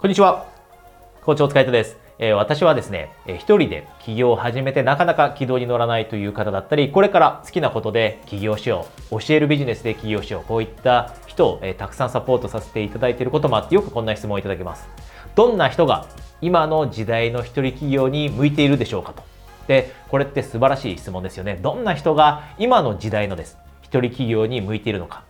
こんにちは。校長お疲れ様です。え、私はですね、えー、一人で起業を始めてなかなか軌道に乗らないという方だったり、これから好きなことで起業しよう、教えるビジネスで起業しよう、こういった人を、え、たくさんサポートさせていただいていることもあって、よくこんな質問をいただけます。どんな人が今の時代の一人起業に向いているでしょうかと。で、これって素晴らしい質問ですよね。どんな人が今の時代のです、一人起業に向いているのか。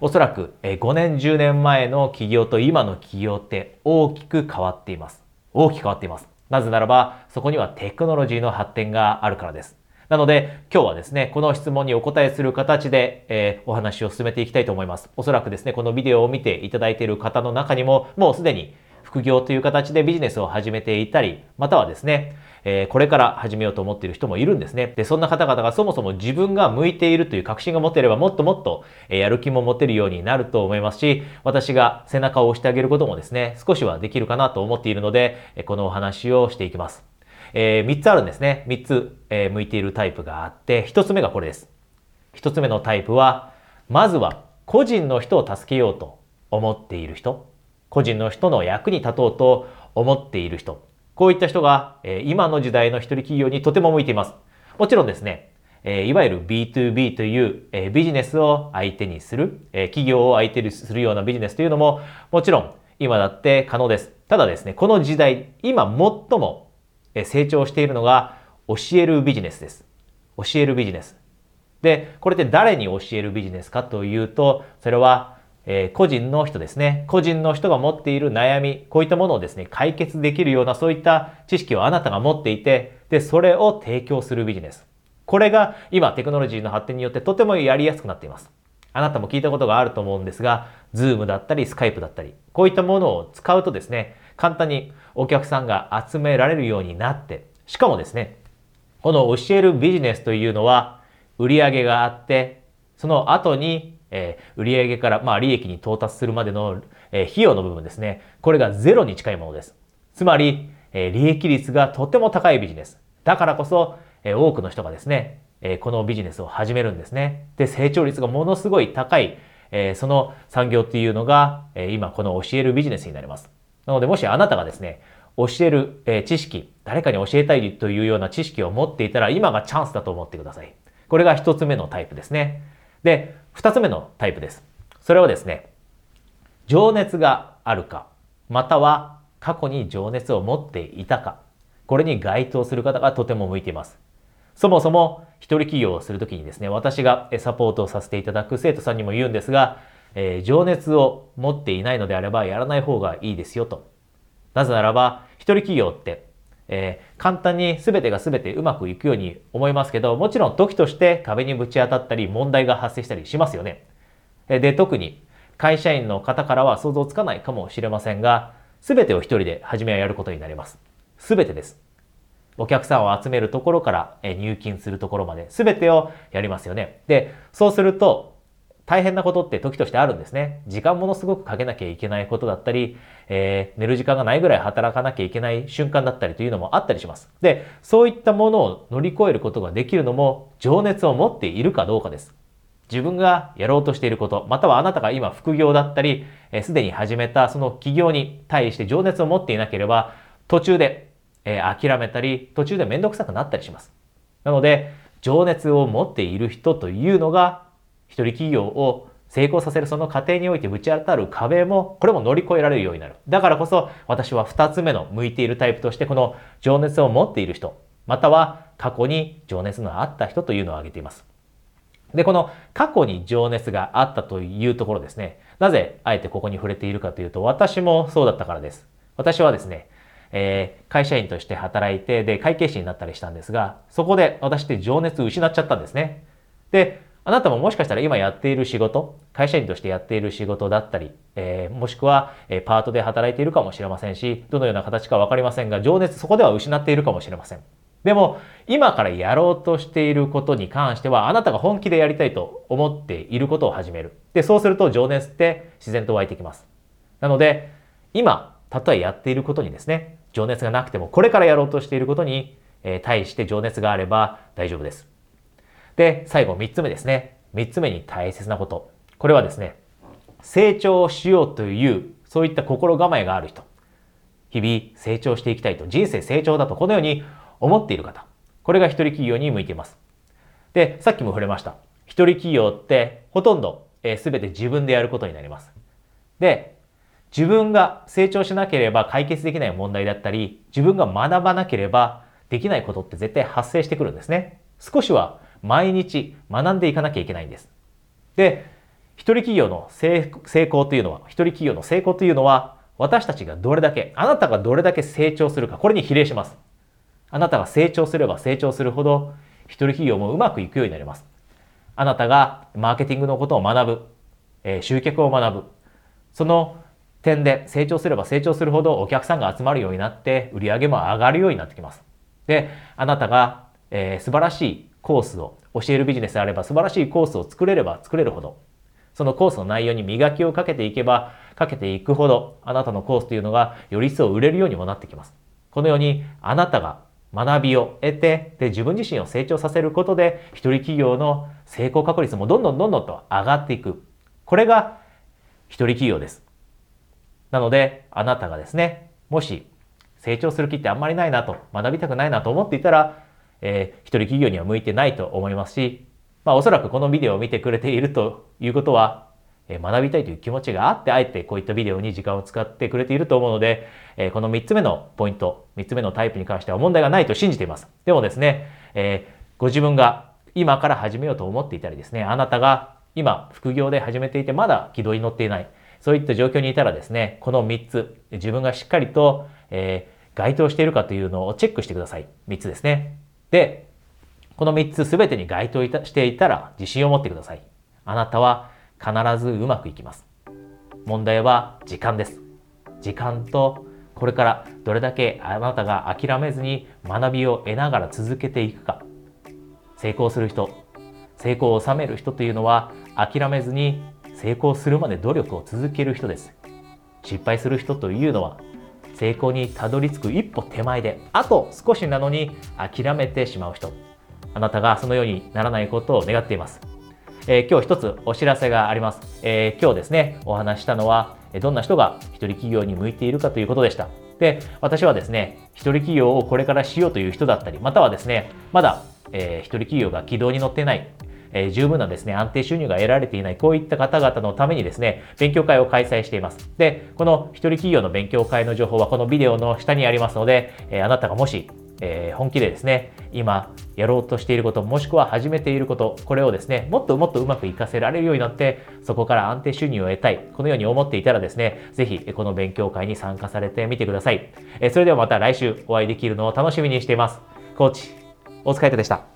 おそらく5年10年前の企業と今の企業って大きく変わっています。大きく変わっています。なぜならばそこにはテクノロジーの発展があるからです。なので今日はですね、この質問にお答えする形で、えー、お話を進めていきたいと思います。おそらくですね、このビデオを見ていただいている方の中にももうすでに副業という形でビジネスを始めていたり、またはですね、え、これから始めようと思っている人もいるんですね。で、そんな方々がそもそも自分が向いているという確信が持てればもっともっと、え、やる気も持てるようになると思いますし、私が背中を押してあげることもですね、少しはできるかなと思っているので、えこのお話をしていきます。えー、3つあるんですね。3つ、え、向いているタイプがあって、1つ目がこれです。1つ目のタイプは、まずは個人の人を助けようと思っている人、個人の人の役に立とうと思っている人、こういった人が、え今の時代の一人企業にとても向いています。もちろんですね、えいわゆる B2B という、えビジネスを相手にする、え企業を相手にするようなビジネスというのも、もちろん今だって可能です。ただですね、この時代、今最も成長しているのが教えるビジネスです。教えるビジネス。で、これって誰に教えるビジネスかというと、それはえ、個人の人ですね。個人の人が持っている悩み、こういったものをですね、解決できるようなそういった知識をあなたが持っていて、で、それを提供するビジネス。これが今テクノロジーの発展によってとてもやりやすくなっています。あなたも聞いたことがあると思うんですが、Zoom だったり Skype だったり、こういったものを使うとですね、簡単にお客さんが集められるようになって、しかもですね、この教えるビジネスというのは売り上げがあって、その後にえー、売上から、まあ、利益に到達するまでの、えー、費用の部分ですね。これがゼロに近いものです。つまり、えー、利益率がとても高いビジネス。だからこそ、えー、多くの人がですね、えー、このビジネスを始めるんですね。で、成長率がものすごい高い、えー、その産業っていうのが、えー、今この教えるビジネスになります。なので、もしあなたがですね、教える、えー、知識、誰かに教えたいというような知識を持っていたら、今がチャンスだと思ってください。これが一つ目のタイプですね。で、二つ目のタイプです。それはですね、情熱があるか、または過去に情熱を持っていたか、これに該当する方がとても向いています。そもそも一人起業をするときにですね、私がサポートをさせていただく生徒さんにも言うんですが、えー、情熱を持っていないのであればやらない方がいいですよと。なぜならば、一人起業ってえー、簡単に全てが全てうまくいくように思いますけど、もちろん時として壁にぶち当たったり問題が発生したりしますよね。で、特に会社員の方からは想像つかないかもしれませんが、全てを一人で初めはやることになります。全てです。お客さんを集めるところから入金するところまで全てをやりますよね。で、そうすると大変なことって時としてあるんですね。時間ものすごくかけなきゃいけないことだったり、えー、寝る時間がないぐらい働かなきゃいけない瞬間だったりというのもあったりします。で、そういったものを乗り越えることができるのも情熱を持っているかどうかです。自分がやろうとしていること、またはあなたが今副業だったり、す、え、で、に始めたその企業に対して情熱を持っていなければ、途中で、えー、諦めたり、途中でめんどくさくなったりします。なので、情熱を持っている人というのが一人企業を成功させるその過程においてぶち当たる壁も、これも乗り越えられるようになる。だからこそ私は二つ目の向いているタイプとしてこの情熱を持っている人、または過去に情熱のあった人というのを挙げています。で、この過去に情熱があったというところですね。なぜあえてここに触れているかというと、私もそうだったからです。私はですね、えー、会社員として働いて、で、会計士になったりしたんですが、そこで私って情熱を失っちゃったんですね。で、あなたももしかしたら今やっている仕事、会社員としてやっている仕事だったり、えー、もしくは、え、パートで働いているかもしれませんし、どのような形かわかりませんが、情熱そこでは失っているかもしれません。でも、今からやろうとしていることに関しては、あなたが本気でやりたいと思っていることを始める。で、そうすると情熱って自然と湧いてきます。なので、今、たとえやっていることにですね、情熱がなくても、これからやろうとしていることに、え、対して情熱があれば大丈夫です。で、最後3つ目ですね。3つ目に大切なこと。これはですね、成長しようという、そういった心構えがある人。日々成長していきたいと、人生成長だとこのように思っている方、これが一人企業に向いています。で、さっきも触れました。一人企業ってほとんど、えー、全て自分でやることになります。で、自分が成長しなければ解決できない問題だったり、自分が学ばなければできないことって絶対発生してくるんですね。少しは毎日学んでいかなきゃいけないんです。で、一人企業の成功というのは、一人企業の成功というのは、私たちがどれだけ、あなたがどれだけ成長するか、これに比例します。あなたが成長すれば成長するほど、一人企業もうまくいくようになります。あなたがマーケティングのことを学ぶ、えー、集客を学ぶ、その点で成長すれば成長するほどお客さんが集まるようになって、売り上げも上がるようになってきます。で、あなたが、えー、素晴らしいコースを教えるビジネスであれば素晴らしいコースを作れれば作れるほど、そのコースの内容に磨きをかけていけば、かけていくほど、あなたのコースというのがより一層売れるようにもなってきます。このように、あなたが学びを得て、で、自分自身を成長させることで、一人企業の成功確率もどんどんどんどんと上がっていく。これが一人企業です。なので、あなたがですね、もし成長する気ってあんまりないなと、学びたくないなと思っていたら、えー、一人企業には向いてないと思いますし、まあおそらくこのビデオを見てくれているということは、えー、学びたいという気持ちがあって、あえてこういったビデオに時間を使ってくれていると思うので、えー、この3つ目のポイント、3つ目のタイプに関しては問題がないと信じています。でもですね、えー、ご自分が今から始めようと思っていたりですね、あなたが今副業で始めていてまだ軌道に乗っていない、そういった状況にいたらですね、この3つ、自分がしっかりと、えー、該当しているかというのをチェックしてください。3つですね。で、この3つ全てに該当していたら自信を持ってください。あなたは必ずうまくいきます。問題は時間です。時間とこれからどれだけあなたが諦めずに学びを得ながら続けていくか。成功する人、成功を収める人というのは諦めずに成功するまで努力を続ける人です。失敗する人というのは成功にたどり着く一歩手前で、あと少しなのに諦めてしまう人。あなたがそのようにならないことを願っています。えー、今日一つお知らせがあります。えー、今日ですね、お話したのは、どんな人が一人企業に向いているかということでした。で、私はですね、一人企業をこれからしようという人だったり、またはですね、まだ、えー、一人企業が軌道に乗ってない、えー、十分なですね、安定収入が得られていない、こういった方々のためにですね、勉強会を開催しています。で、この一人企業の勉強会の情報はこのビデオの下にありますので、えー、あなたがもし、えー、本気でですね、今やろうとしていること、もしくは始めていること、これをですね、もっともっとうまく活かせられるようになって、そこから安定収入を得たい、このように思っていたらですね、ぜひこの勉強会に参加されてみてください。えー、それではまた来週お会いできるのを楽しみにしています。コーチ、大塚海人でした。